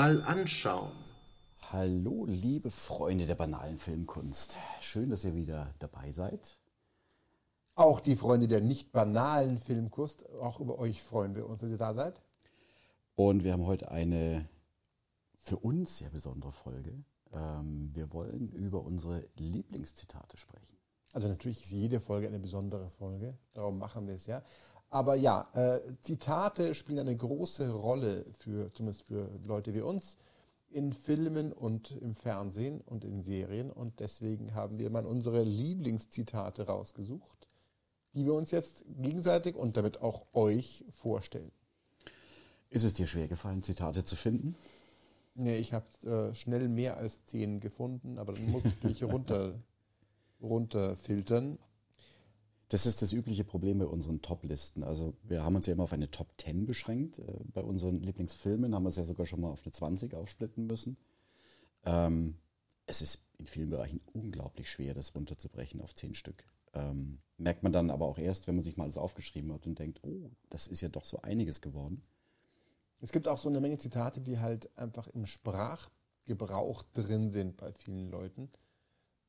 mal anschauen. Hallo, liebe Freunde der banalen Filmkunst. Schön, dass ihr wieder dabei seid. Auch die Freunde der nicht banalen Filmkunst, auch über euch freuen wir uns, dass ihr da seid. Und wir haben heute eine für uns sehr besondere Folge. Ähm, wir wollen über unsere Lieblingszitate sprechen. Also natürlich ist jede Folge eine besondere Folge, darum machen wir es ja. Aber ja, äh, Zitate spielen eine große Rolle für, zumindest für Leute wie uns, in Filmen und im Fernsehen und in Serien. Und deswegen haben wir mal unsere Lieblingszitate rausgesucht, die wir uns jetzt gegenseitig und damit auch euch vorstellen. Ist es dir schwer gefallen, Zitate zu finden? Nee, ich habe äh, schnell mehr als zehn gefunden, aber dann muss ich runter, runterfiltern. Das ist das übliche Problem bei unseren Top-Listen. Also wir haben uns ja immer auf eine Top 10 beschränkt. Äh, Bei unseren Lieblingsfilmen haben wir es ja sogar schon mal auf eine 20 aufsplitten müssen. Ähm, es ist in vielen Bereichen unglaublich schwer, das runterzubrechen auf 10 Stück. Ähm, merkt man dann aber auch erst, wenn man sich mal alles aufgeschrieben hat und denkt, oh, das ist ja doch so einiges geworden. Es gibt auch so eine Menge Zitate, die halt einfach im Sprachgebrauch drin sind bei vielen Leuten.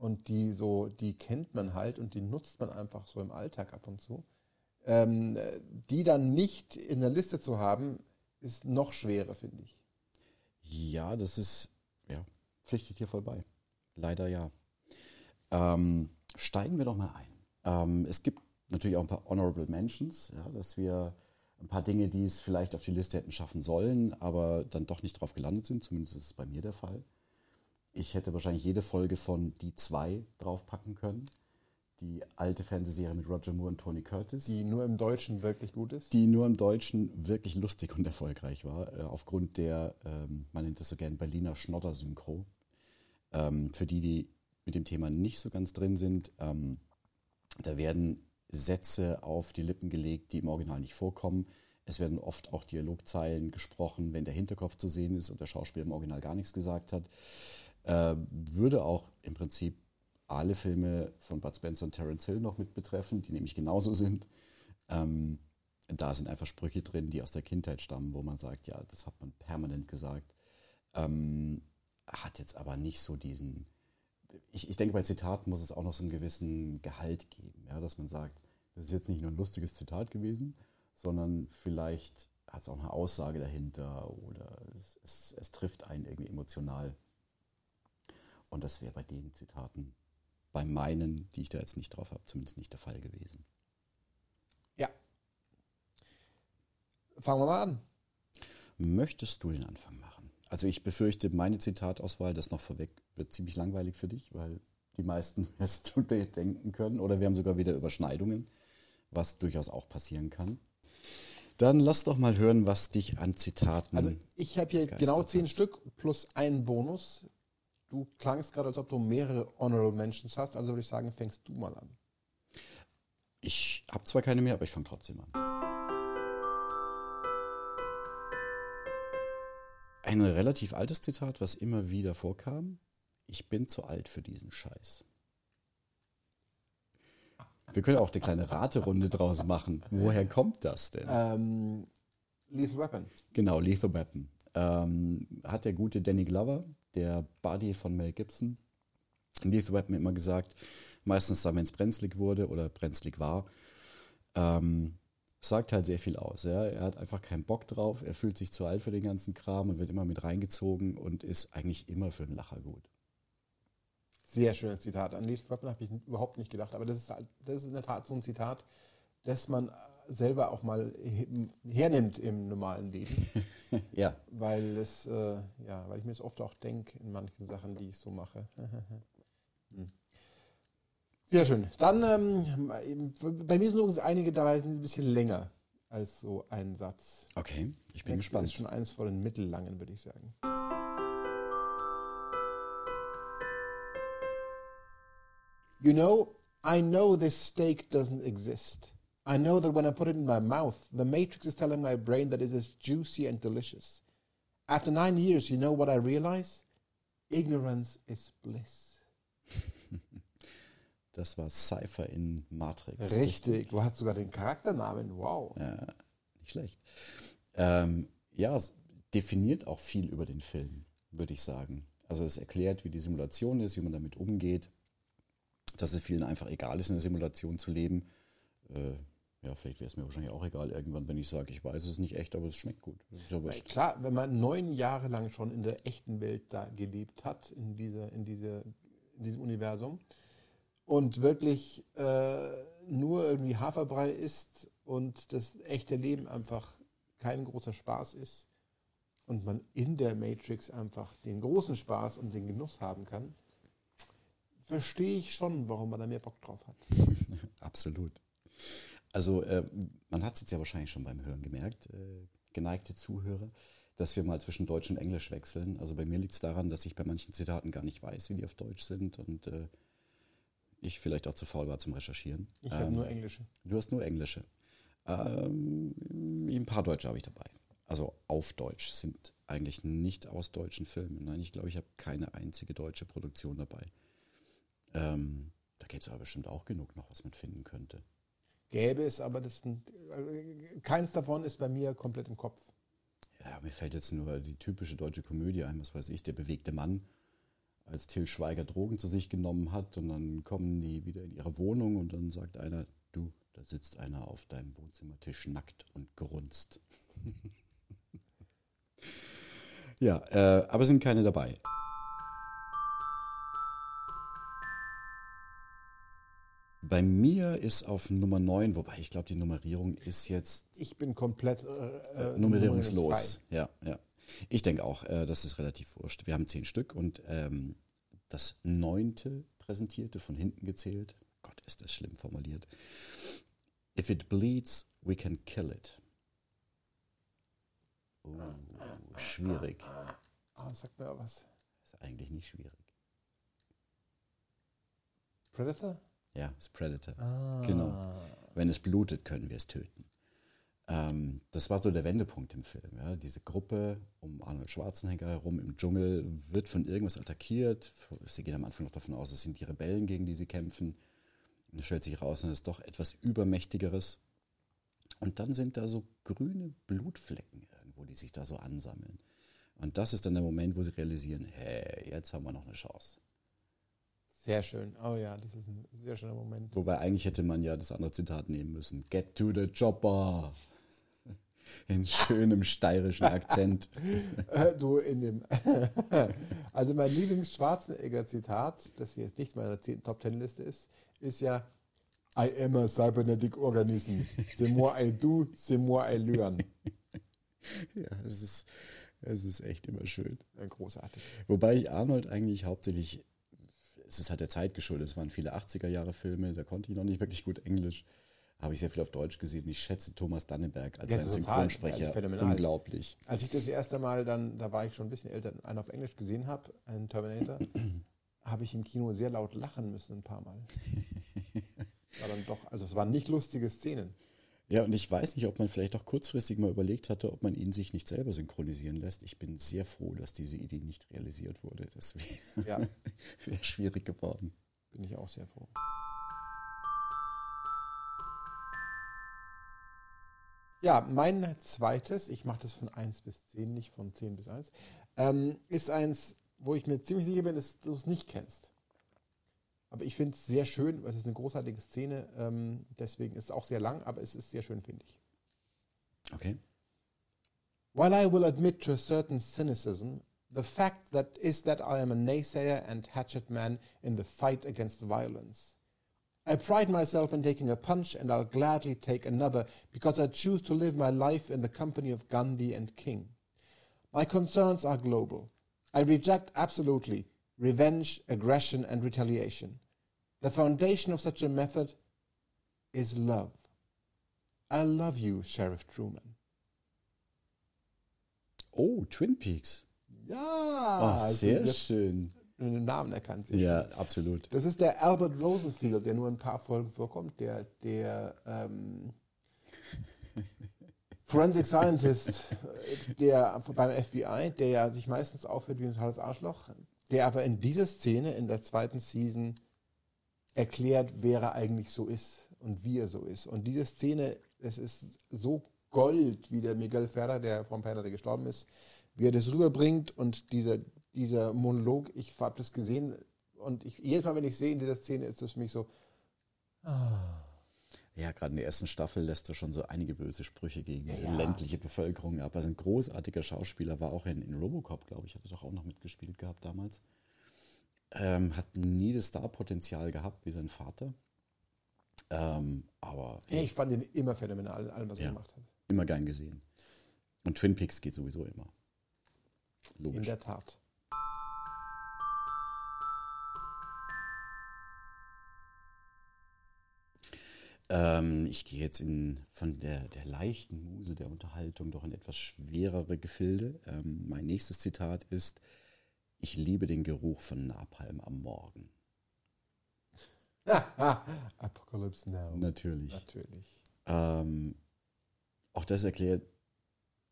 Und die so, die kennt man halt und die nutzt man einfach so im Alltag ab und zu. Ähm, die dann nicht in der Liste zu haben, ist noch schwerer, finde ich. Ja, das ist, ja, pflichtet hier voll bei. Leider ja. Ähm, steigen wir doch mal ein. Ähm, es gibt natürlich auch ein paar Honorable Mentions, ja, dass wir ein paar Dinge, die es vielleicht auf die Liste hätten schaffen sollen, aber dann doch nicht drauf gelandet sind. Zumindest ist es bei mir der Fall. Ich hätte wahrscheinlich jede Folge von Die zwei draufpacken können. Die alte Fernsehserie mit Roger Moore und Tony Curtis. Die nur im Deutschen wirklich gut ist. die nur im Deutschen wirklich lustig und erfolgreich war, äh, aufgrund der, ähm, man nennt es so gern Berliner Schnodder-Synchro. Ähm, für die, die mit dem Thema nicht so ganz drin sind, ähm, da werden Sätze auf die Lippen gelegt, die im Original nicht vorkommen. Es werden oft auch Dialogzeilen gesprochen, wenn der Hinterkopf zu sehen ist und der Schauspieler im Original gar nichts gesagt hat. Äh, würde auch im Prinzip alle Filme von Bud Spencer und Terence Hill noch mit betreffen, die nämlich genauso sind. Ähm, da sind einfach Sprüche drin, die aus der Kindheit stammen, wo man sagt, ja, das hat man permanent gesagt. Ähm, hat jetzt aber nicht so diesen. Ich, ich denke, bei Zitaten muss es auch noch so einen gewissen Gehalt geben, ja, dass man sagt, das ist jetzt nicht nur ein lustiges Zitat gewesen, sondern vielleicht hat es auch eine Aussage dahinter oder es, es, es trifft einen irgendwie emotional. Und das wäre bei den Zitaten, bei meinen, die ich da jetzt nicht drauf habe, zumindest nicht der Fall gewesen. Ja. Fangen wir mal an. Möchtest du den Anfang machen? Also ich befürchte, meine Zitatauswahl, das noch vorweg, wird ziemlich langweilig für dich, weil die meisten wirst du dir denken können. Oder wir haben sogar wieder Überschneidungen, was durchaus auch passieren kann. Dann lass doch mal hören, was dich an Zitaten. Also ich habe hier genau zehn hat. Stück plus einen Bonus. Du klangst gerade, als ob du mehrere Honorable Mentions hast, also würde ich sagen, fängst du mal an. ich habe zwar keine mehr, aber ich fange trotzdem an. Ein relativ altes Zitat, was immer wieder vorkam. Ich bin zu alt für diesen Scheiß. Wir können auch eine kleine Raterunde draus machen. Woher kommt das denn? Ähm, Lethal Weapon. Genau, Lethal Weapon. Ähm, hat der gute Danny Glover, der Buddy von Mel Gibson, Lethal Weapon immer gesagt, meistens dann, wenn es brenzlig wurde oder brenzlig war, ähm, sagt halt sehr viel aus. Ja? Er hat einfach keinen Bock drauf, er fühlt sich zu alt für den ganzen Kram und wird immer mit reingezogen und ist eigentlich immer für einen Lacher gut. Sehr schönes Zitat. An Lethal Weapon habe ich überhaupt nicht gedacht, aber das ist, halt, das ist in der Tat so ein Zitat, das man selber auch mal he- hernimmt im normalen Leben, ja, weil es, äh, ja, weil ich mir das oft auch denke in manchen Sachen, die ich so mache. Hm. Sehr schön. Dann, ähm, bei mir sind übrigens einige dabei, sind ein bisschen länger. als so ein Satz. Okay, ich bin Next gespannt. ist schon eins von den mittellangen, würde ich sagen. You know, I know this steak doesn't exist. I know that when I put it in my mouth, the matrix is telling my brain that it is juicy and delicious. After nine years, you know what I realize? Ignorance is bliss. Das war Cypher in Matrix. Richtig, du hast sogar den Charakternamen. Wow. Ja, nicht schlecht. Ähm, ja, es definiert auch viel über den Film, würde ich sagen. Also es erklärt, wie die Simulation ist, wie man damit umgeht, dass es vielen einfach egal ist, in der Simulation zu leben. Äh, ja, vielleicht wäre es mir wahrscheinlich auch egal irgendwann, wenn ich sage, ich weiß, es nicht echt, aber es schmeckt gut. Ja wurscht. Klar, wenn man neun Jahre lang schon in der echten Welt da gelebt hat, in, dieser, in, diese, in diesem Universum, und wirklich äh, nur irgendwie Haferbrei isst und das echte Leben einfach kein großer Spaß ist und man in der Matrix einfach den großen Spaß und den Genuss haben kann, verstehe ich schon, warum man da mehr Bock drauf hat. Absolut. Also äh, man hat es jetzt ja wahrscheinlich schon beim Hören gemerkt, äh, geneigte Zuhörer, dass wir mal zwischen Deutsch und Englisch wechseln. Also bei mir liegt es daran, dass ich bei manchen Zitaten gar nicht weiß, wie die auf Deutsch sind und äh, ich vielleicht auch zu faul war zum Recherchieren. Ich habe Ähm, nur Englische. Du hast nur Englische. Ähm, ein paar Deutsche habe ich dabei. Also auf Deutsch sind eigentlich nicht aus deutschen Filmen. Nein, ich glaube, ich habe keine einzige deutsche Produktion dabei. Ähm, da gibt es aber bestimmt auch genug noch, was man finden könnte. Gäbe es, aber das sind, also, keins davon ist bei mir komplett im Kopf. Ja, mir fällt jetzt nur die typische deutsche Komödie ein, was weiß ich, der bewegte Mann, als Till Schweiger Drogen zu sich genommen hat und dann kommen die wieder in ihre Wohnung und dann sagt einer, du, da sitzt einer auf deinem Wohnzimmertisch nackt und grunzt. ja, äh, aber sind keine dabei. Bei mir ist auf Nummer 9, wobei ich glaube, die Nummerierung ist jetzt Ich bin komplett äh, äh, nummerierungslos. Ja, ja. Ich denke auch, äh, das ist relativ wurscht. Wir haben zehn Stück und ähm, das neunte präsentierte von hinten gezählt. Gott, ist das schlimm formuliert. If it bleeds, we can kill it. Oh, schwierig. Ah, sag mir was. Ist eigentlich nicht schwierig. Predator? Ja, ist Predator. Ah. Genau. Wenn es blutet, können wir es töten. Ähm, das war so der Wendepunkt im Film. Ja. Diese Gruppe um Arnold Schwarzenegger herum im Dschungel wird von irgendwas attackiert. Sie gehen am Anfang noch davon aus, es sind die Rebellen, gegen die sie kämpfen. Und es stellt sich raus, es ist doch etwas Übermächtigeres. Und dann sind da so grüne Blutflecken irgendwo, die sich da so ansammeln. Und das ist dann der Moment, wo sie realisieren, hey, jetzt haben wir noch eine Chance. Sehr schön. Oh ja, das ist ein sehr schöner Moment. Wobei eigentlich hätte man ja das andere Zitat nehmen müssen. Get to the chopper. In schönem steirischen Akzent. Äh, du in dem. also mein Lieblings-Schwarzenegger-Zitat, das jetzt nicht meiner 10 Top Ten Liste ist, ist ja I am a cybernetic organism. C'est moi I do, c'est moi I learn. Ja, es ist, es ist echt immer schön. Großartig. Wobei ich Arnold eigentlich hauptsächlich, es ist halt der Zeit geschuldet, es waren viele 80er-Jahre-Filme, da konnte ich noch nicht wirklich gut Englisch. Habe ich sehr viel auf Deutsch gesehen. Ich schätze Thomas Dannenberg als Ja. Synchronsprecher Also phänomenal. unglaublich. Als ich das erste Mal dann, da war ich schon ein bisschen älter, einen auf Englisch gesehen habe, einen Terminator, habe ich im Kino sehr laut lachen müssen ein paar Mal. War dann doch, also es waren nicht lustige Szenen. Ja, und ich weiß nicht, ob man vielleicht auch kurzfristig mal überlegt hatte, ob man ihn sich nicht selber synchronisieren lässt. Ich bin sehr froh, dass diese Idee nicht realisiert wurde. Das wäre Ja, wär schwierig geworden. bin ich auch sehr froh. Ja, mein zweites, ich mache das von 1 bis 10, nicht von 10 bis 1, ähm, ist eins, wo ich mir ziemlich sicher bin, dass du es nicht kennst. Aber ich finde es sehr schön, es ist eine großartige Szene, ähm, deswegen ist es auch sehr lang, aber es ist sehr schön, finde ich. Okay. While I will admit to a certain cynicism, the fact that is that I am a naysayer and hatchet man in the fight against violence. I pride myself in taking a punch and I'll gladly take another because I choose to live my life in the company of Gandhi and King. My concerns are global. I reject absolutely revenge, aggression, and retaliation. The foundation of such a method is love. I love you, Sheriff Truman. Oh, Twin Peaks. Ja, Oh, sehr schön. den Namen erkannt. Ja, schön. absolut. Das ist der Albert Rosenfield, der nur in ein paar Folgen vorkommt, der, der ähm, Forensic Scientist, der beim FBI, der ja sich meistens aufhört wie ein totales Arschloch, der aber in dieser Szene in der zweiten Season erklärt, wer er eigentlich so ist und wie er so ist. Und diese Szene, es ist so Gold, wie der Miguel Ferrer, der vom der gestorben ist, wie er das rüberbringt und dieser, dieser Monolog, ich habe das gesehen und ich, jedes Mal, wenn ich sehe in dieser Szene, ist das für mich so, Ja, gerade in der ersten Staffel lässt er schon so einige böse Sprüche gegen diese Ja. ländliche Bevölkerung ab. Also ein großartiger Schauspieler, war auch in, in Robocop, glaube ich, hat er doch auch noch mitgespielt gehabt damals. Ähm, hat nie das Starpotenzial gehabt wie sein Vater. Ähm, aber ich fand ihn immer phänomenal in allem, was er Ja. gemacht hat. immer gern gesehen. Und Twin Peaks geht sowieso immer. In Logisch. der Tat. Ähm, ich gehe jetzt in, von der, der leichten Muse der Unterhaltung doch in etwas schwerere Gefilde. Ähm, mein nächstes Zitat ist, ich liebe den Geruch von Napalm am Morgen. Apocalypse Now. Natürlich. Natürlich. Ähm, auch das erklärt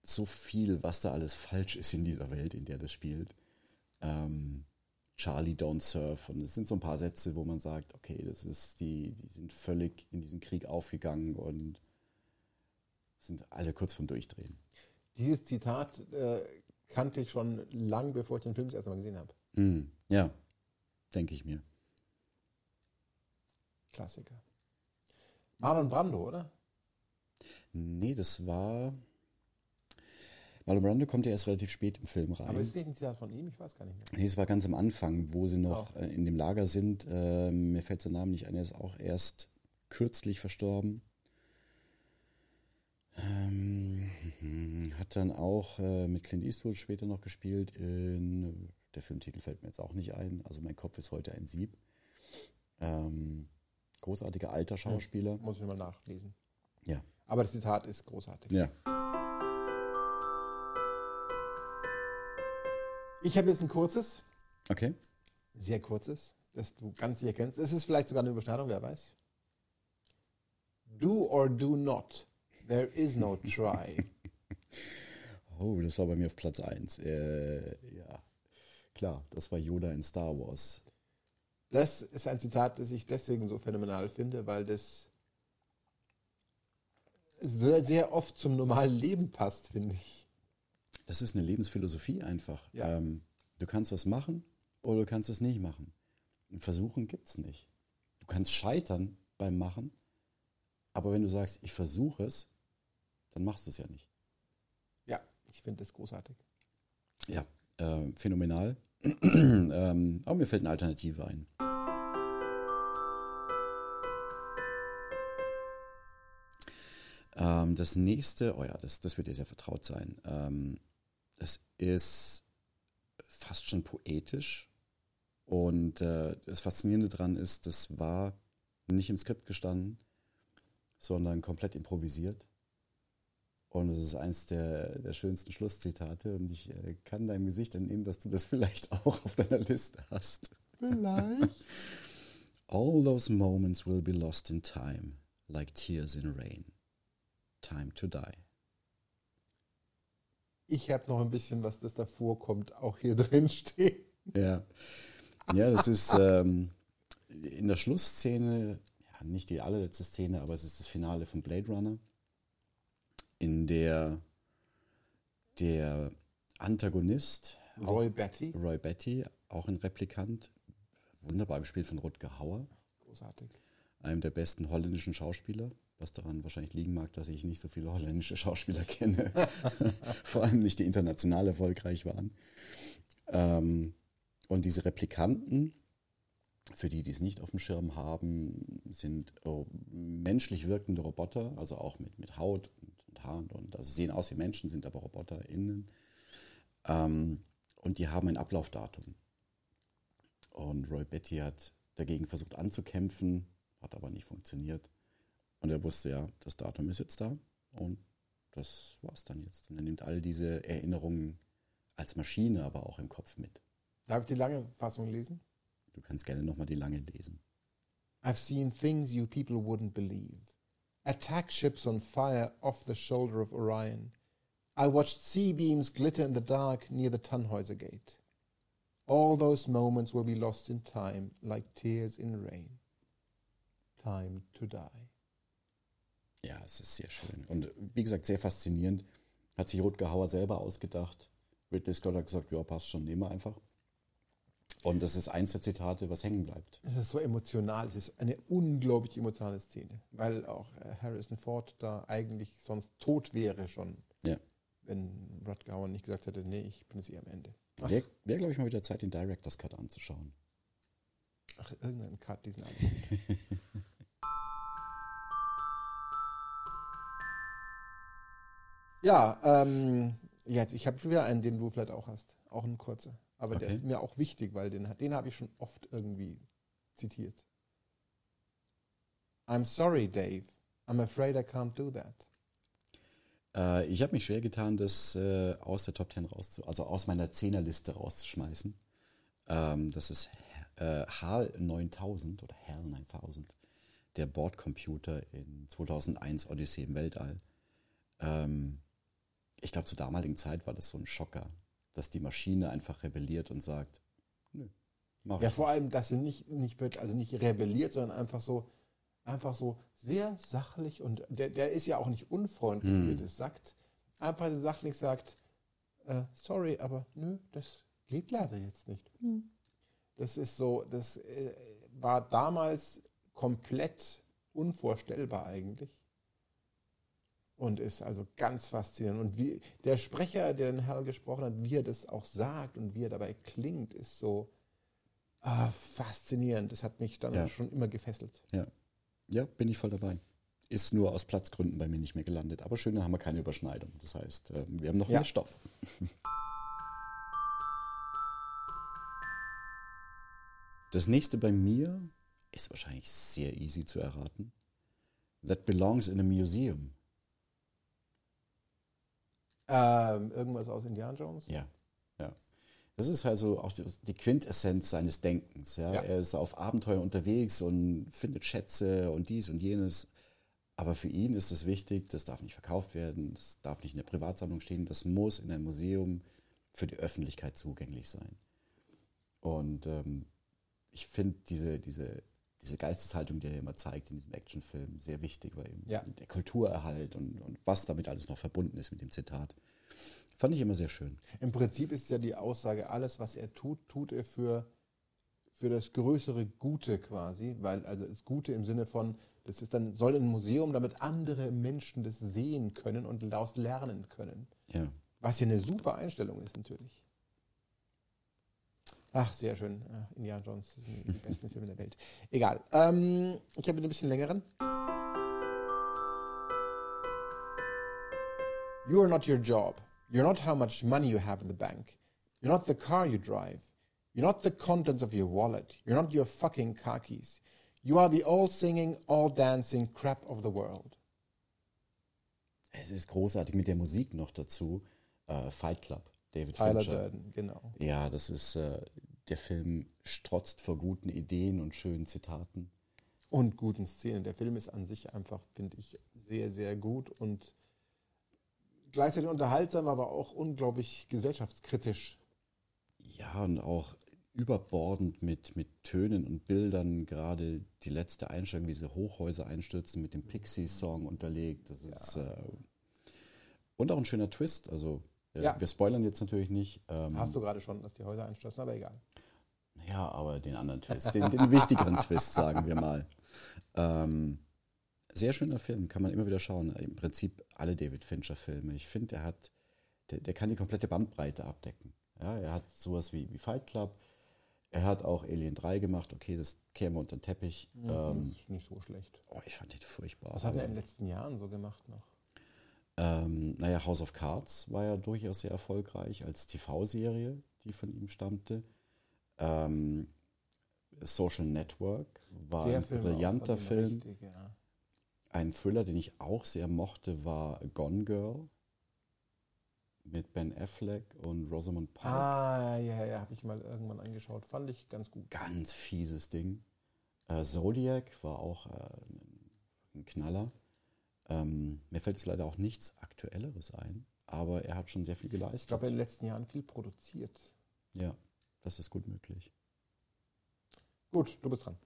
so viel, was da alles falsch ist in dieser Welt, in der das spielt. Ähm, Charlie Don't Surf. Und es sind so ein paar Sätze, wo man sagt, okay, das ist, die, die sind völlig in diesen Krieg aufgegangen und sind alle kurz vorm Durchdrehen. Dieses Zitat äh, kannte ich schon lang, bevor ich den Film das erste Mal gesehen habe. Hm, ja, denke ich mir. Klassiker. Marlon Brando, oder? Nee, das war. Marlon Brando kommt ja erst relativ spät im Film rein. Aber ist nicht ein Zitat von ihm? Ich weiß gar nicht mehr. Nee, es war ganz am Anfang, wo sie noch Oh. äh, in dem Lager sind. Ähm, mir fällt sein Name nicht ein, er ist auch erst kürzlich verstorben. Hat dann auch äh, mit Clint Eastwood später noch gespielt. In, der Filmtitel fällt mir jetzt auch nicht ein. Also mein Kopf ist heute ein Sieb. Ähm, großartiger alter Schauspieler. Muss ich mal nachlesen. Ja. Aber das Zitat ist großartig. Ja. Ich habe jetzt ein kurzes, Okay. sehr kurzes, das du ganz sicher kennst. Es ist vielleicht sogar eine Überschneidung, wer weiß. Do or do not. There is no try. Oh, das war bei mir auf Platz 1. Äh, ja. Klar, das war Yoda in Star Wars. Das ist ein Zitat, das ich deswegen so phänomenal finde, weil das sehr, sehr oft zum normalen Leben passt, finde ich. Das ist eine Lebensphilosophie einfach. Ja. Ähm, du kannst was machen oder du kannst es nicht machen. Und Versuchen gibt's nicht. Du kannst scheitern beim Machen, aber wenn du sagst, ich versuche es, dann machst du es ja nicht. Ich finde das großartig. Ja, äh, phänomenal. ähm, aber mir fällt eine Alternative ein. Ähm, das nächste, oh ja, das, das wird dir sehr vertraut sein. Ähm, das ist fast schon poetisch. Und äh, das Faszinierende daran ist, das war nicht im Skript gestanden, sondern komplett improvisiert. Und es ist eins der, der schönsten Schlusszitate. Und ich äh, kann deinem Gesicht entnehmen, dass du das vielleicht auch auf deiner Liste hast. Vielleicht. All those moments will be lost in time, like tears in rain. Time to die. Ich habe noch ein bisschen, was das davor kommt, auch hier drin stehen. Ja. Ja, das ist ähm, in der Schlussszene, ja, nicht die allerletzte Szene, aber es ist das Finale von Blade Runner, in der der Antagonist, Roy Betty. Roy Betty, auch ein Replikant, wunderbar gespielt von Rutger Hauer, Großartig. einem der besten holländischen Schauspieler, was daran wahrscheinlich liegen mag, dass ich nicht so viele holländische Schauspieler kenne, vor allem nicht die international erfolgreich waren. Ähm, und diese Replikanten, für die, die es nicht auf dem Schirm haben, sind oh, menschlich wirkende Roboter, also auch mit, mit Haut Haaren und also sehen aus wie Menschen, sind aber RoboterInnen. Ähm, und die haben ein Ablaufdatum. Und Roy Betty hat dagegen versucht anzukämpfen, hat aber nicht funktioniert. Und er wusste ja, das Datum ist jetzt da und das war's dann jetzt. Und er nimmt all diese Erinnerungen als Maschine, aber auch im Kopf mit. Darf ich die lange Fassung lesen? Du kannst gerne nochmal die lange lesen. I've seen things you people wouldn't believe. Attack ships on fire off the shoulder of Orion. I watched sea beams glitter in the dark near the Tannhäuser Gate. All those moments will be lost in time, like tears in rain. Time to die. Ja, es ist sehr schön. Und wie gesagt, sehr faszinierend. Hat sich Rutger Hauer selber ausgedacht. Ridley Scott hat gesagt, ja, passt schon, nehmen wir einfach. Und das ist eins der Zitate, was hängen bleibt. Es ist so emotional, es ist eine unglaublich emotionale Szene, weil auch äh, Harrison Ford da eigentlich sonst tot wäre schon, Ja. wenn Rutger Hauer nicht gesagt hätte, nee, ich bin jetzt eh am Ende. Wäre, wär, glaube ich, mal wieder Zeit, den Director's Cut anzuschauen. ach irgendein Cut, diesen alten. ja, ähm, jetzt, ich habe schon wieder einen, den du vielleicht auch hast. Auch ein kurzer. Aber der Okay. ist mir auch wichtig, weil den, den habe ich schon oft irgendwie zitiert. I'm sorry, Dave. I'm afraid I can't do that. Äh, ich habe mich schwer getan, das äh, aus der Top 10 rauszu, also aus meiner Zehnerliste rauszuschmeißen. Ähm, das ist äh, HAL 9000 oder HAL 9000, der Bordcomputer in 2001 Odyssee im Weltall. Ähm, ich glaube, zur damaligen Zeit war das so ein Schocker, dass die Maschine einfach rebelliert und sagt, nö, mach Ja, ich vor allem, dass sie nicht, nicht wird, also nicht rebelliert, sondern einfach so, einfach so sehr sachlich und der, der ist ja auch nicht unfreundlich, wie er das sagt. Einfach so sachlich sagt, äh, sorry, aber nö, das geht leider jetzt nicht. Das ist so, das äh, war damals komplett unvorstellbar eigentlich. Und ist also ganz faszinierend. Und wie der Sprecher, der den Herrn gesprochen hat, wie er das auch sagt und wie er dabei klingt, ist so ah, faszinierend. Das hat mich dann Ja. schon immer gefesselt. Ja. ja, bin ich voll dabei. Ist nur aus Platzgründen bei mir nicht mehr gelandet. Aber schön, da haben wir keine Überschneidung. Das heißt, äh, wir haben noch Ja. mehr Stoff. Das nächste bei mir ist wahrscheinlich sehr easy zu erraten. That belongs in a museum. Ähm, irgendwas aus Indiana Jones? Ja, ja. Das ist also auch die, die Quintessenz seines Denkens. Ja? Ja. Er ist auf Abenteuer unterwegs und findet Schätze und dies und jenes. Aber für ihn ist es wichtig, das darf nicht verkauft werden, das darf nicht in der Privatsammlung stehen, das muss in einem Museum für die Öffentlichkeit zugänglich sein. Und ähm, ich finde diese, diese, diese Geisteshaltung, die er immer zeigt in diesem Actionfilm, sehr wichtig, weil eben Ja. der Kulturerhalt und, und was damit alles noch verbunden ist mit dem Zitat, fand ich immer sehr schön. Im Prinzip ist ja die Aussage, alles, was er tut, tut er für, für das größere Gute quasi, weil also das Gute im Sinne von, das ist dann, soll ein Museum, damit andere Menschen das sehen können und daraus lernen können. Ja. Was ja eine super Einstellung ist natürlich. Ach, sehr schön. Ja, Indiana Jones das sind die besten Filme der Welt. Egal. Ähm, ich habe ein bisschen längeren. You are not your job. You're not how much money you have in the bank. You're not the car you drive. You're not the contents of your wallet. You're not your fucking keys. You are the all singing, all dancing crap of the world. Es ist großartig mit der Musik noch dazu. Äh, Fight Club, David Tyler Fincher. Durden, genau. Ja, das ist, äh, der Film strotzt vor guten Ideen und schönen Zitaten. Und guten Szenen. Der Film ist an sich einfach, finde ich, sehr, sehr gut und gleichzeitig unterhaltsam, aber auch unglaublich gesellschaftskritisch. Ja, und auch überbordend mit, mit Tönen und Bildern, gerade die letzte Einstellung, wie diese Hochhäuser einstürzen, mit dem Pixie-Song unterlegt. Das ist, äh, und auch ein schöner Twist. Also, äh, Ja. wir spoilern jetzt natürlich nicht. Ähm, Hast du gerade schon, dass die Häuser einstürzen, aber egal. Ja, aber den anderen Twist, den, den wichtigeren Twist, sagen wir mal. Ähm, sehr schöner Film, kann man immer wieder schauen. Im Prinzip alle David Fincher-Filme. Ich finde, er hat, der, der kann die komplette Bandbreite abdecken. Ja, er hat sowas wie, wie Fight Club. Er hat auch Alien 3 gemacht. Okay, das wir unter den Teppich. das Ähm, ist nicht so schlecht. oh, ich fand den furchtbar. Was hat er in den letzten Jahren so gemacht noch? Ähm, naja, House of Cards war ja durchaus sehr erfolgreich als TV-Serie, die von ihm stammte. Ähm, Social Network war ein war auch brillanter Film. Richtig, ja. Ein Thriller, den ich auch sehr mochte, war Gone Girl mit Ben Affleck und Rosamund Pike. Ah, ja, ja, habe ich mal irgendwann angeschaut. Fand ich ganz gut. Ganz fieses Ding. Äh, Zodiac war auch äh, ein Knaller. Ähm, mir fällt jetzt leider auch nichts Aktuelleres ein, aber er hat schon sehr viel Ich geleistet. glaube, in den letzten Jahren viel produziert. ja, das ist gut möglich. Gut, du bist dran.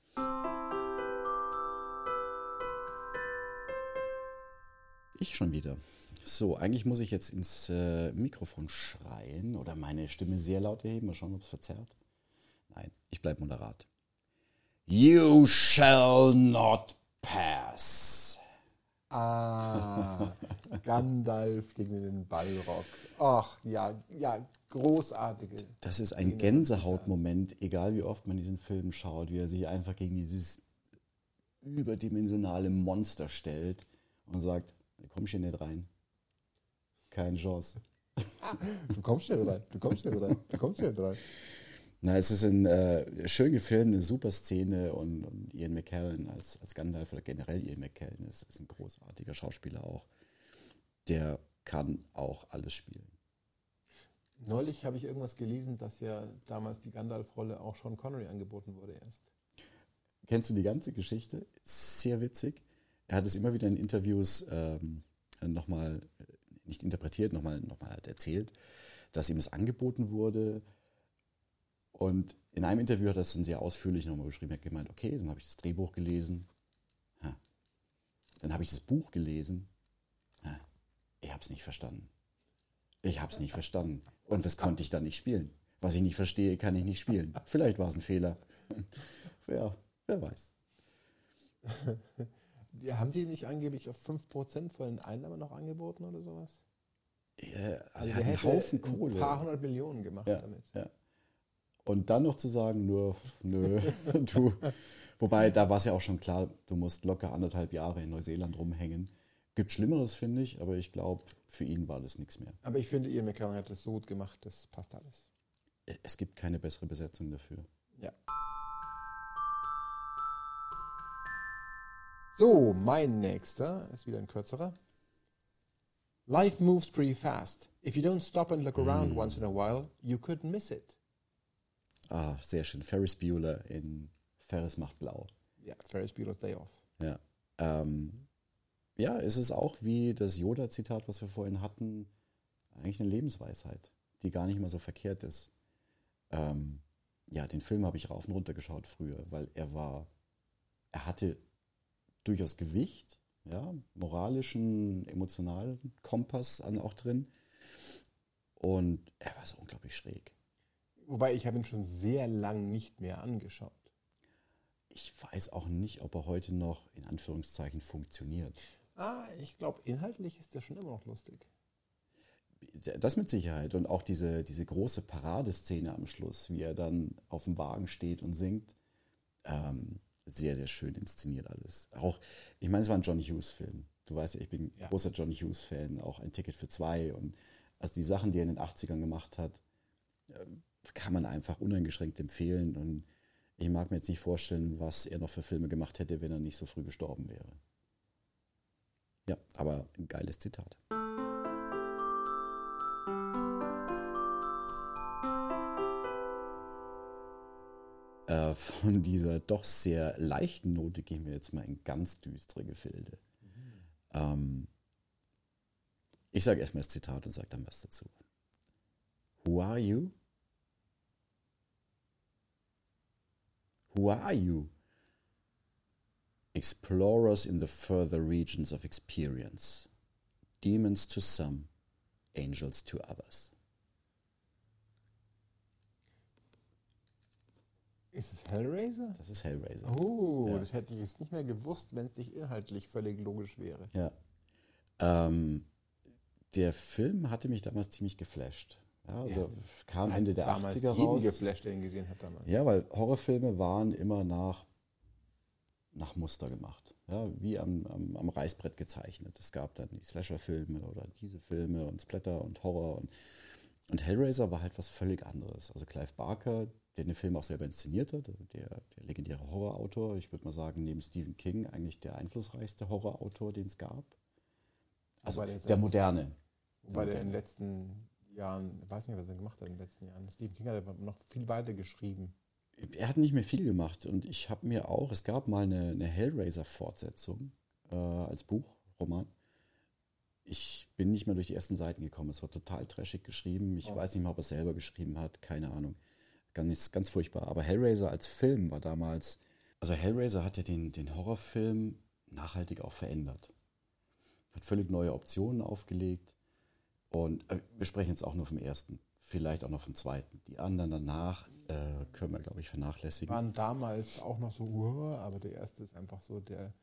Ich schon wieder. So, eigentlich muss ich jetzt ins äh, Mikrofon schreien oder meine Stimme sehr laut erheben. Mal schauen, ob es verzerrt. Nein, ich bleibe moderat. You shall not pass. Ah, Gandalf gegen den Ballrock. Ach, ja, ja, großartige. Das ist ein Gänsehautmoment, egal wie oft man diesen Film schaut, wie er sich einfach gegen dieses überdimensionale Monster stellt und sagt, du kommst hier nicht rein. Keine Chance. Du kommst hier rein, du kommst hier rein, du kommst hier rein. Na, es ist ein äh, schön gefilmt, eine super Szene und, und Ian McKellen als, als Gandalf oder generell Ian McKellen ist, ist ein großartiger Schauspieler auch. Der kann auch alles spielen. Neulich habe ich irgendwas gelesen, dass ja damals die Gandalf-Rolle auch Sean Connery angeboten wurde erst. Kennst du die ganze Geschichte? Sehr witzig. Er hat es immer wieder in Interviews ähm, nochmal, äh, nicht interpretiert, nochmal noch mal halt erzählt, dass ihm es angeboten wurde. Und in einem Interview hat er es dann sehr ausführlich nochmal beschrieben. Er hat gemeint, okay, dann habe ich das Drehbuch gelesen. Ha. Dann habe ich das Buch gelesen. Ha. Ich habe es nicht verstanden. Ich habe es nicht verstanden. Und das konnte ich dann nicht spielen. Was ich nicht verstehe, kann ich nicht spielen. Vielleicht war es ein Fehler. Ja, wer weiß. Ja, haben die nicht angeblich auf 5% von den Einnahmen noch angeboten oder sowas? Ja, also er der hat einen Haufen ein Kohle. paar hundert Millionen gemacht Ja, damit. ja. Und dann noch zu sagen, nur, nö, du. Wobei, da war es ja auch schon klar, du musst locker anderthalb Jahre in Neuseeland rumhängen. Gibt Schlimmeres, finde ich, aber ich glaube, für ihn war das nichts mehr. Aber ich finde, Ian McKellen hat das so gut gemacht, das passt alles. Es gibt keine bessere Besetzung dafür. Ja. So, mein nächster ist wieder ein kürzerer. Life moves pretty fast. If you don't stop and look around once in a while, you could miss it. Ah, sehr schön. Ferris Bueller in Ferris macht blau. Ja, Ferris Bueller's Day Off. Ja. Ähm, ja, es ist auch wie das Yoda-Zitat, was wir vorhin hatten, eigentlich eine Lebensweisheit, die gar nicht mal so verkehrt ist. Ähm, ja, den Film habe ich rauf und runter geschaut früher, weil er war, er hatte durchaus Gewicht, ja, moralischen, emotionalen Kompass an auch drin. Und er war so unglaublich schräg. Wobei ich habe ihn schon sehr lang nicht mehr angeschaut. Ich weiß auch nicht, ob er heute noch in Anführungszeichen funktioniert. Ah, ich glaube, inhaltlich ist der schon immer noch lustig. Das mit Sicherheit. Und auch diese, diese große Paradeszene am Schluss, wie er dann auf dem Wagen steht und singt. Ähm, sehr, sehr schön inszeniert alles. Auch, ich meine, es war ein John Hughes-Film. Du weißt ja, ich bin Ja. großer John Hughes-Fan, auch ein Ticket für zwei. Und also die Sachen, die er in den 80ern gemacht hat, ähm, kann man einfach uneingeschränkt empfehlen. Und ich mag mir jetzt nicht vorstellen, was er noch für Filme gemacht hätte, wenn er nicht so früh gestorben wäre. Ja, aber ein geiles Zitat. Äh, von dieser doch sehr leichten Note gehen wir jetzt mal in ganz düstere Gefilde. Ähm, ich sage erstmal das Zitat und sage dann was dazu. Who are you? Who are you? Explorers in the further regions of experience. Demons to some, angels to others. Ist es Hellraiser? Das ist Hellraiser. Oh, Ja. das hätte ich jetzt nicht mehr gewusst, wenn es nicht inhaltlich völlig logisch wäre. Ja. Ähm, der Film hatte mich damals ziemlich geflasht. Ja, also kam Hat Ende der damals 80er jeden raus. geflasht, der ihn gesehen hat damals. Ja, weil Horrorfilme waren immer nach, nach Muster gemacht. Ja, wie am, am, am Reißbrett gezeichnet. Es gab dann die Slasher-Filme oder diese Filme und Splatter und Horror. Und und Hellraiser war halt was völlig anderes. Also Clive Barker, der den Film auch selber inszeniert hat, der, der legendäre Horrorautor, ich würde mal sagen, neben Stephen King eigentlich der einflussreichste Horrorautor, den es gab. Also der der, moderne. Wobei der in den letzten Jahren, ich weiß nicht, was er gemacht hat in den letzten Jahren. Stephen King hat noch viel weiter geschrieben. Er hat nicht mehr viel gemacht und ich habe mir auch, es gab mal eine, eine Hellraiser-Fortsetzung äh, als Buch, Roman. Ich bin nicht mehr durch die ersten Seiten gekommen. Es war total trashig geschrieben. Ich Oh. weiß nicht mal, ob er es selber geschrieben hat. Keine Ahnung. Ganz, ganz furchtbar. Aber Hellraiser als Film war damals. Also Hellraiser hat ja den, den Horrorfilm nachhaltig auch verändert. Hat völlig neue Optionen aufgelegt. Und äh, wir sprechen jetzt auch nur vom ersten. Vielleicht auch noch vom zweiten. Die anderen danach äh, können wir, glaube ich, vernachlässigen. Waren damals auch noch so, uh, aber der erste ist einfach so der,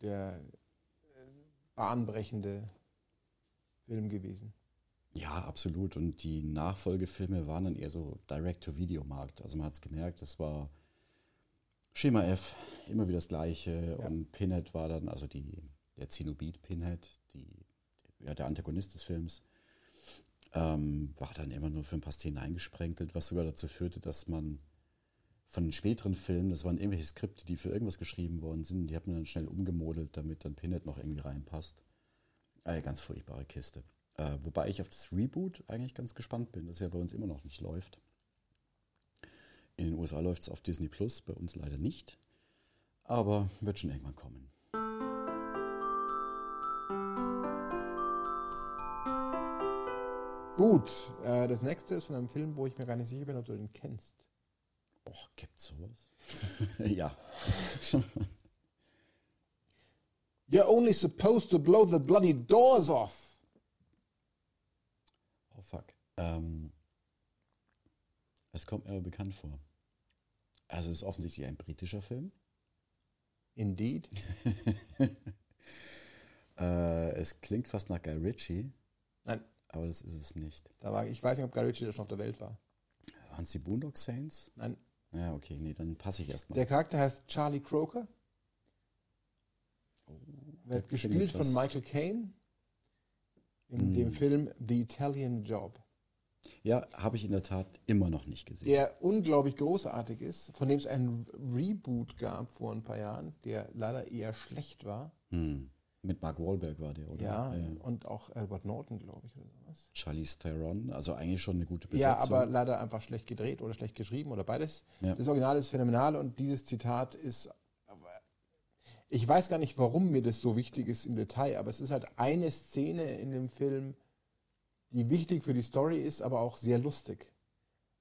der äh, bahnbrechende Film gewesen. Ja, absolut. Und die Nachfolgefilme waren dann eher so Direct-to-Video-Markt. Also man hat es gemerkt, das war Schema F, immer wieder das Gleiche. Ja. Und Pinhead war dann, also die, der Zenobit Pinhead, die, ja, der Antagonist des Films, ähm, war dann immer nur für ein paar Szenen eingesprenkelt, was sogar dazu führte, dass man von den späteren Filmen, das waren irgendwelche Skripte, die für irgendwas geschrieben worden sind, die hat man dann schnell umgemodelt, damit dann Pinhead noch irgendwie reinpasst. Eine ganz furchtbare Kiste. Äh, wobei ich auf das Reboot eigentlich ganz gespannt bin, das ja bei uns immer noch nicht läuft. In den USA läuft es auf Disney Plus, bei uns leider nicht. Aber wird schon irgendwann kommen. Gut, äh, das nächste ist von einem Film, wo ich mir gar nicht sicher bin, ob du den kennst. Och, gibt's sowas? ja. You're only supposed to blow the bloody doors off. Oh fuck. Ähm, es kommt mir aber bekannt vor. Also es ist offensichtlich ein britischer Film. Indeed. Äh, es klingt fast nach Guy Ritchie, Nein, aber das ist es nicht. da war, ich weiß nicht, ob Guy Ritchie da schon auf der Welt war. Waren es die Boondock Saints? Nein, Ja, okay, nee, dann passe ich erstmal. der Charakter heißt Charlie Croker. Wird da gespielt von. Michael Caine in Hm. dem Film The Italian Job. Ja, habe ich in der Tat immer noch nicht gesehen. Der unglaublich großartig ist, von dem es einen Reboot gab vor ein paar Jahren, der leider eher schlecht war. Hm. Mit Mark Wahlberg war der, oder? Ja, Äh, und auch Albert Norton, glaube ich, oder sowas. Charlize Theron, also eigentlich schon eine gute Besetzung. Ja, aber leider einfach schlecht gedreht oder schlecht geschrieben oder beides. Ja. Das Original ist phänomenal und dieses Zitat ist. Ich weiß gar nicht, warum mir das so wichtig ist im Detail, aber es ist halt eine Szene in dem Film, die wichtig für die Story ist, aber auch sehr lustig.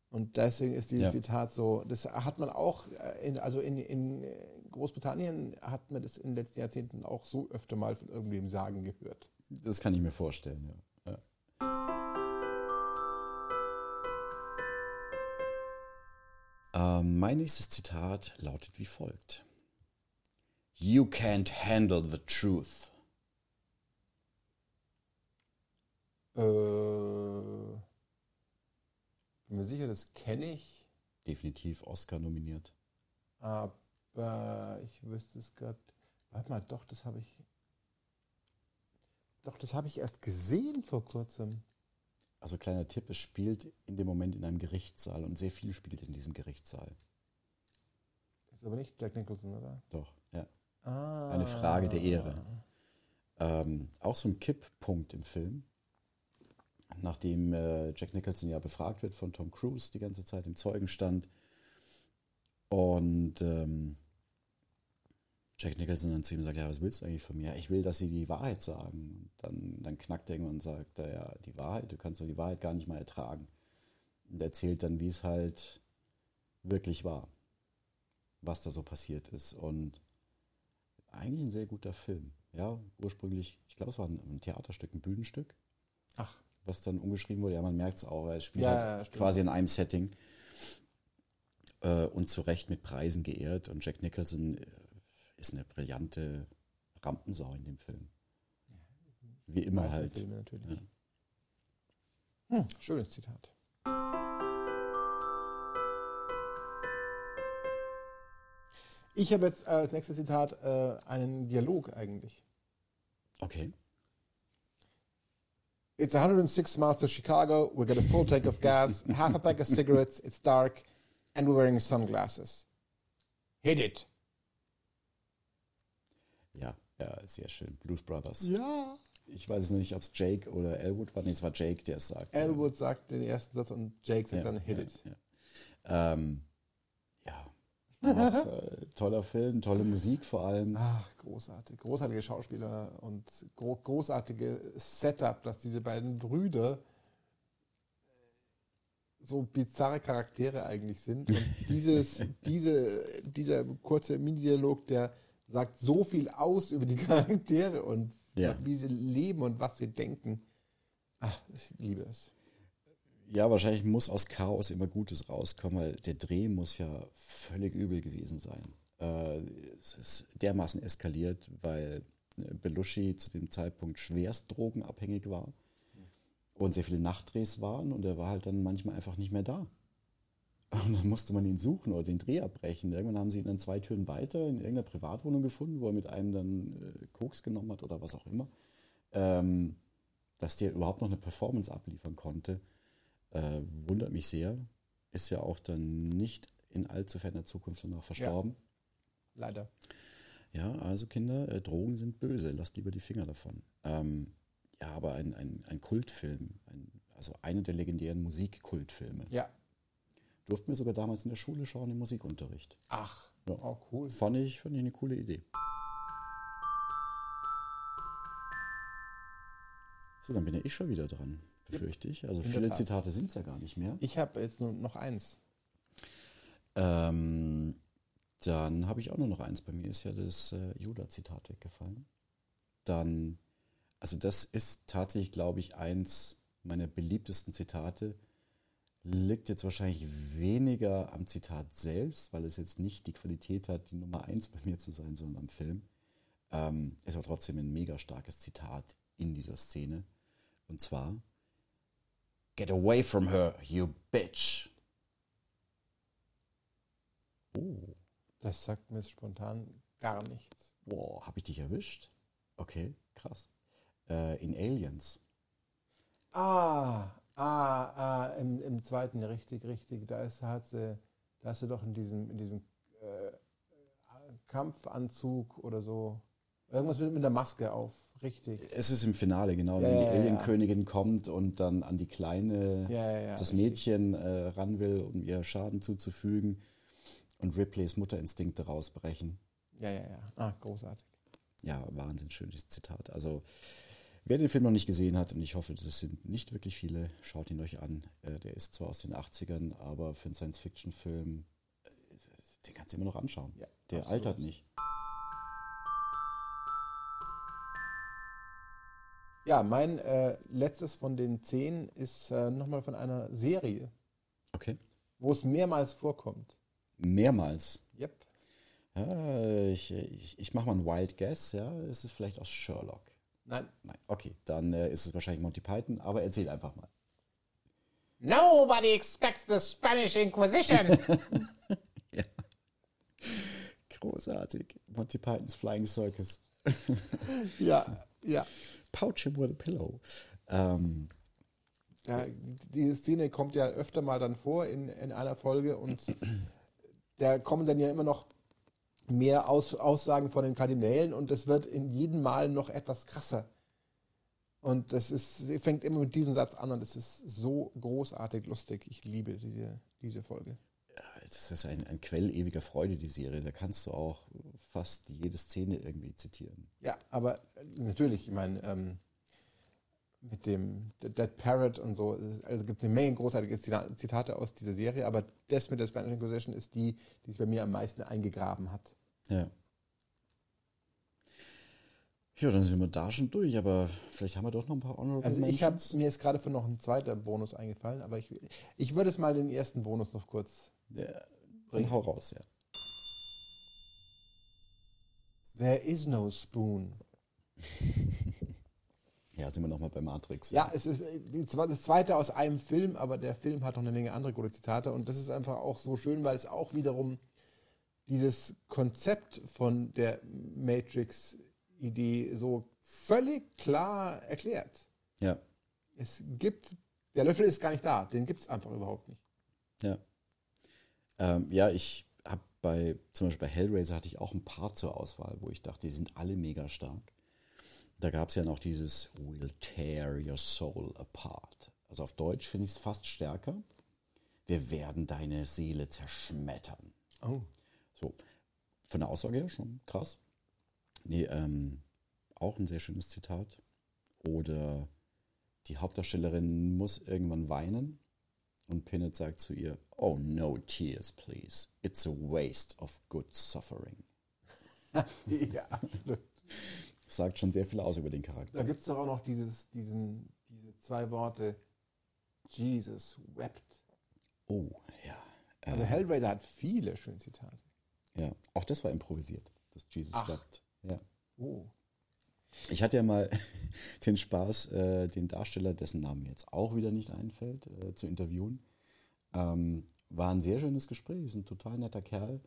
Und deswegen ist dieses Ja. Zitat so, das hat man auch, äh, in, also in, in Großbritannien hat man das in den letzten Jahrzehnten auch so öfter mal von irgendwem sagen gehört. Das kann ich mir vorstellen, ja. ja. Ähm, mein nächstes Zitat lautet wie folgt. You can't handle the truth. Äh, bin mir sicher, das kenne ich. Definitiv Oscar nominiert. Aber ich wüsste es gerade. Warte mal, doch, das habe ich. Doch, das habe ich erst gesehen vor kurzem. Also kleiner Tipp, es spielt in dem Moment in einem Gerichtssaal und sehr viel spielt in diesem Gerichtssaal. Das ist aber nicht Jack Nicholson, oder? Doch, ja. Ah. Eine Frage der Ehre. Ähm, auch so ein Kipppunkt im Film. Nachdem äh, Jack Nicholson ja befragt wird von Tom Cruise die ganze Zeit im Zeugenstand. Und ähm, Jack Nicholson dann zu ihm sagt, ja, was willst du eigentlich von mir? Ich will, dass sie die Wahrheit sagen. Und dann, dann knackt er irgendwann und sagt, ja, die Wahrheit, du kannst doch die Wahrheit gar nicht mal ertragen. Und erzählt dann, wie es halt wirklich war. Was da so passiert ist. Und eigentlich ein sehr guter Film. Ja, ursprünglich, ich glaube, es war ein, ein Theaterstück, ein Bühnenstück, Ach, was dann umgeschrieben wurde. Ja, man merkt es auch, er spielt Ja, halt ja, quasi in einem Setting äh, und zu Recht mit Preisen geehrt. Und Jack Nicholson äh, ist eine brillante Rampensau in dem Film. Wie immer halt. Filme natürlich. Hm, schönes Zitat. Ich habe jetzt äh, als nächstes Zitat äh, einen Dialog eigentlich. Okay. It's 106 miles to Chicago. We got a full tank of gas, half a pack of cigarettes. It's dark, and we're wearing sunglasses. Hit it. Ja, ja, sehr schön. Blues Brothers. Ja. Ich weiß nicht, ob es Jake oder Elwood war. Nee, es war Jake, der es sagt. Elwood sagt den ersten Satz und Jake sagt Ja, dann Hit ja, it. Ja, ähm, ja. Auch, äh, toller Film, tolle Musik vor allem. Ach, großartig. Großartige Schauspieler und gro großartige Setup, dass diese beiden Brüder so bizarre Charaktere eigentlich sind. Und dieses, diese, dieser kurze Mini-Dialog, der sagt so viel aus über die Charaktere und Ja. wie sie leben und was sie denken. Ach, ich liebe es. Ja, wahrscheinlich muss aus Chaos immer Gutes rauskommen, weil der Dreh muss ja völlig übel gewesen sein. Äh, es ist dermaßen eskaliert, weil äh, Belushi zu dem Zeitpunkt schwerst drogenabhängig war und sehr viele Nachtdrehs waren und er war halt dann manchmal einfach nicht mehr da. Und dann musste man ihn suchen oder den Dreh abbrechen. Irgendwann haben sie ihn dann zwei Türen weiter in irgendeiner Privatwohnung gefunden, wo er mit einem dann äh, Koks genommen hat oder was auch immer. Ähm, dass der überhaupt noch eine Performance abliefern konnte, äh, wundert mich sehr. Ist ja auch dann nicht in allzu ferner Zukunft danach verstorben. Leider. Ja, also Kinder, äh, Drogen sind böse, lasst lieber die Finger davon. Ähm, ja, aber ein, ein, ein Kultfilm, ein, also einer der legendären Musikkultfilme. Ja. Durften wir sogar damals in der Schule schauen im Musikunterricht. Ach, Ja. oh cool. Fand ich, fand ich eine coole Idee. So, dann bin ja ich schon wieder dran, befürchte ich. Also In viele Tat. Zitate sind es ja gar nicht mehr. Ich habe jetzt nur noch eins. Ähm, dann habe ich auch nur noch eins. Bei mir ist ja das äh, Yoda-Zitat weggefallen. Dann, also das ist tatsächlich, glaube ich, eins meiner beliebtesten Zitate. Liegt jetzt wahrscheinlich weniger am Zitat selbst, weil es jetzt nicht die Qualität hat, die Nummer eins bei mir zu sein, sondern am Film. Ähm, ist aber trotzdem ein mega starkes Zitat in dieser Szene. Und zwar: Get away from her, you bitch. Oh. Das sagt mir spontan gar nichts. Boah, habe ich dich erwischt? Okay, krass. Äh, in Aliens. Ah, ah, ah, im, im zweiten, richtig, richtig. Da ist, hat sie, da ist sie doch in diesem, in diesem äh, Kampfanzug oder so. Irgendwas mit, mit der Maske auf, richtig. Es ist im Finale, genau, Ja, wenn die ja, ja. Alienkönigin kommt und dann an die Kleine, Ja, ja, ja. das. Mädchen äh, ran will, um ihr Schaden zuzufügen und Ripleys Mutterinstinkte rausbrechen. Ja, ja, ja. Ah, großartig. Ja, wahnsinnig schönes Zitat. Also, wer den Film noch nicht gesehen hat, und ich hoffe, das sind nicht wirklich viele, schaut ihn euch an. Äh, der ist zwar aus den 80ern, aber für einen Science-Fiction-Film, äh, den kannst du immer noch anschauen. Ja, der absolut. altert nicht. Ja, mein äh, letztes von den zehn ist äh, nochmal von einer Serie, Okay. wo es mehrmals vorkommt. Mehrmals. Yep. Ja, ich ich, ich mache mal einen Wild Guess, ja. Es ist vielleicht aus Sherlock. Nein. Nein, okay, dann äh, ist es wahrscheinlich Monty Python, aber erzähl einfach mal. Nobody expects the Spanish Inquisition. Großartig. Monty Pythons Flying Circus. Ja, ja. Pouch him with a pillow. Ähm, Ja, die Szene kommt ja öfter mal dann vor in, in einer Folge und da kommen dann ja immer noch mehr Aus, Aussagen von den Kardinälen und es wird in jedem Mal noch etwas krasser. Und das ist, fängt immer mit diesem Satz an und es ist so großartig lustig. Ich liebe diese, diese Folge. das ist ein, ein Quell ewiger Freude, die Serie. Da kannst du auch fast jede Szene irgendwie zitieren. Ja, aber äh, natürlich, ich meine, ähm, mit dem Dead Parrot und so, also es gibt eine Menge großartige Zita- Zitate aus dieser Serie, aber das mit der Spanish Inquisition ist die, die sich bei mir am meisten eingegraben hat. Ja. Ja, dann sind wir da schon durch, aber vielleicht haben wir doch noch ein paar Honorable Also ich habe mir ist gerade für noch ein zweiter Bonus eingefallen, aber ich, ich würde es mal den ersten Bonus noch kurz. Ja, dann hau raus, ja. There is no spoon. Ja, sind wir nochmal bei Matrix. Ja, es ist äh, die, zwe- das zweite aus einem Film, aber der Film hat noch eine Menge andere gute Zitate und das ist einfach auch so schön, weil es auch wiederum dieses Konzept von der Matrix-Idee so völlig klar erklärt. Ja. Es gibt, der Löffel ist gar nicht da, den gibt es einfach überhaupt nicht. Ja. Ähm, ja, ich habe bei, zum Beispiel bei Hellraiser hatte ich auch ein paar zur Auswahl, wo ich dachte, die sind alle mega stark. Da gab es ja noch dieses We'll tear your soul apart. Also auf Deutsch finde ich es fast stärker. Wir werden deine Seele zerschmettern. Oh. So, von der Aussage her schon krass. Nee, ähm, auch ein sehr schönes Zitat. Oder die Hauptdarstellerin muss irgendwann weinen und Pinnet sagt zu ihr, Oh no tears, please. It's a waste of good suffering. ja. Sagt schon sehr viel aus über den Charakter. Da gibt es doch auch noch dieses, diesen, diese zwei Worte, Jesus wept. Oh, ja. Also Hellraiser hat viele schöne Zitate. Ja. Auch das war improvisiert, das Jesus Ach. wept. Ja. Oh. Ich hatte ja mal den Spaß, äh, den Darsteller, dessen Name mir jetzt auch wieder nicht einfällt, äh, zu interviewen. Ähm, war ein sehr schönes Gespräch, ist ein total netter Kerl.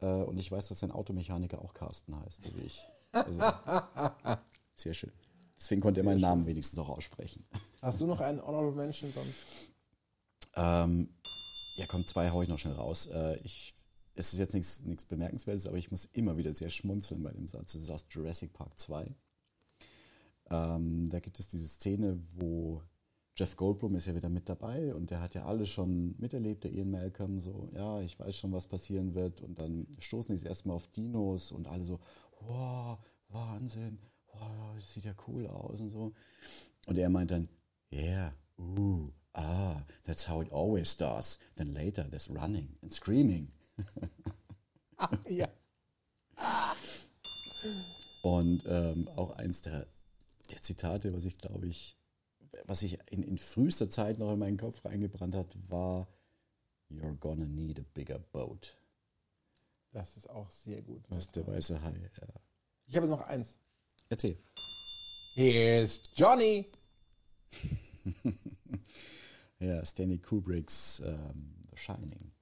Äh, und ich weiß, dass sein Automechaniker auch Carsten heißt, so wie ich. Also, sehr schön. Deswegen konnte er meinen Namen wenigstens auch aussprechen. Hast du noch einen Honorable Mention sonst? Ähm, ja, komm, zwei hau ich noch schnell raus. Äh, ich, es ist jetzt nichts Bemerkenswertes, aber ich muss immer wieder sehr schmunzeln bei dem Satz. Das ist aus Jurassic Park 2. Ähm, da gibt es diese Szene, wo Jeff Goldblum ist ja wieder mit dabei und der hat ja alles schon miterlebt, der Ian Malcolm, so, ja, ich weiß schon, was passieren wird. Und dann stoßen die es erstmal auf Dinos und alle so, wow, Wahnsinn, wow, das sieht ja cool aus und so. Und er meint dann, yeah, ooh, ah, that's how it always starts. Then later there's running and screaming. ja. Und ähm, auch eins der, der Zitate, was ich glaube ich, was sich in, in frühester Zeit noch in meinen Kopf reingebrannt hat, war You're gonna need a bigger boat. Das ist auch sehr gut. Das ist der weiße Hai. Ja. Ich habe noch eins. Erzähl. Here's Johnny. Ja, Stanley Kubricks ähm, The Shining.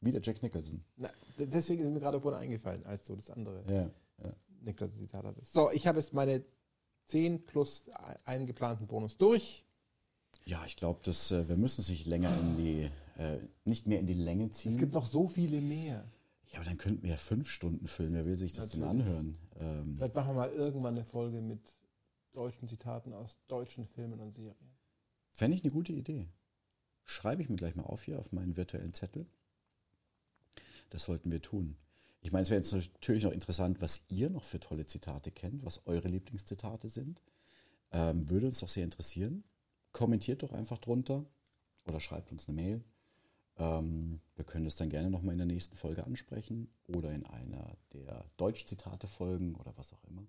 Wieder Jack Nicholson. Na, deswegen ist mir gerade vorhin eingefallen, als du das andere Ja, ja. Niklas-Zitat hattest. So, ich habe jetzt meine 10 plus einen geplanten Bonus durch. ja ich glaube, dass äh, wir müssen es nicht länger in die, äh, nicht mehr in die Länge ziehen. Es gibt noch so viele mehr. ja, aber dann könnten wir ja fünf Stunden füllen. Wer will sich das denn Natürlich. anhören? Ähm, Vielleicht machen wir mal irgendwann eine Folge mit deutschen Zitaten aus deutschen Filmen und Serien. Fände ich eine gute Idee. Schreibe ich mir gleich mal auf hier auf meinen virtuellen Zettel. Das sollten wir tun. Ich meine, es wäre jetzt natürlich noch interessant, was ihr noch für tolle Zitate kennt, was eure Lieblingszitate sind. Ähm, würde uns doch sehr interessieren. Kommentiert doch einfach drunter oder schreibt uns eine Mail. Ähm, wir können das dann gerne nochmal in der nächsten Folge ansprechen oder in einer der Deutsch-Zitate-Folgen oder was auch immer.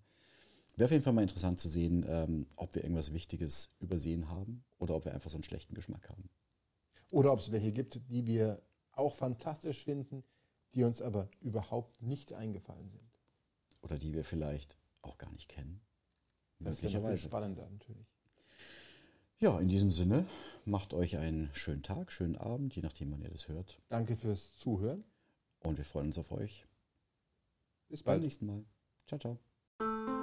Wäre auf jeden Fall mal interessant zu sehen, ähm, ob wir irgendwas Wichtiges übersehen haben oder ob wir einfach so einen schlechten Geschmack haben. Oder ob es welche gibt, die wir auch fantastisch finden, die uns aber überhaupt nicht eingefallen sind. Oder die wir vielleicht auch gar nicht kennen. Das wäre noch viel spannender natürlich. Ja, in diesem Sinne, macht euch einen schönen Tag, schönen Abend, je nachdem, wann ihr das hört. Danke fürs Zuhören. Und wir freuen uns auf euch. Bis Beim bald. nächsten Mal. Ciao, ciao.